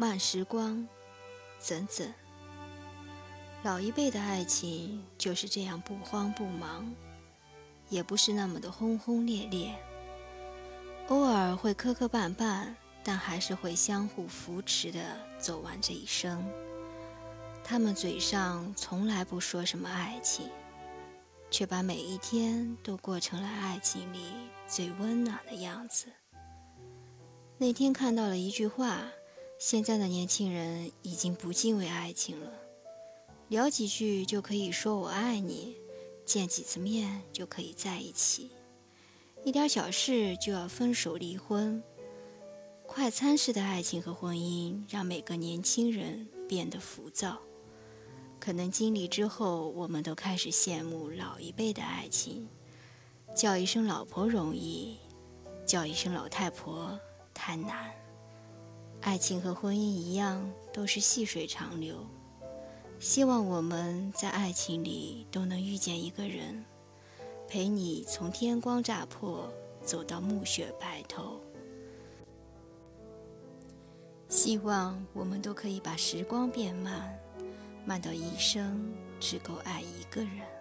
慢时光，怎怎？老一辈的爱情就是这样不慌不忙，也不是那么的轰轰烈烈，偶尔会磕磕绊绊，但还是会相互扶持的走完这一生。他们嘴上从来不说什么爱情，却把每一天都过成了爱情里最温暖的样子。那天看到了一句话：现在的年轻人已经不敬畏爱情了。聊几句就可以说我爱你，见几次面就可以在一起，一点小事就要分手离婚。快餐式的爱情和婚姻让每个年轻人变得浮躁。可能经历之后，我们都开始羡慕老一辈的爱情，叫一声老婆容易，叫一声老太婆太难。爱情和婚姻一样，都是细水长流。希望我们在爱情里都能遇见一个人，陪你从天光乍破走到暮雪白头。希望我们都可以把时光变慢，慢到一生只够爱一个人。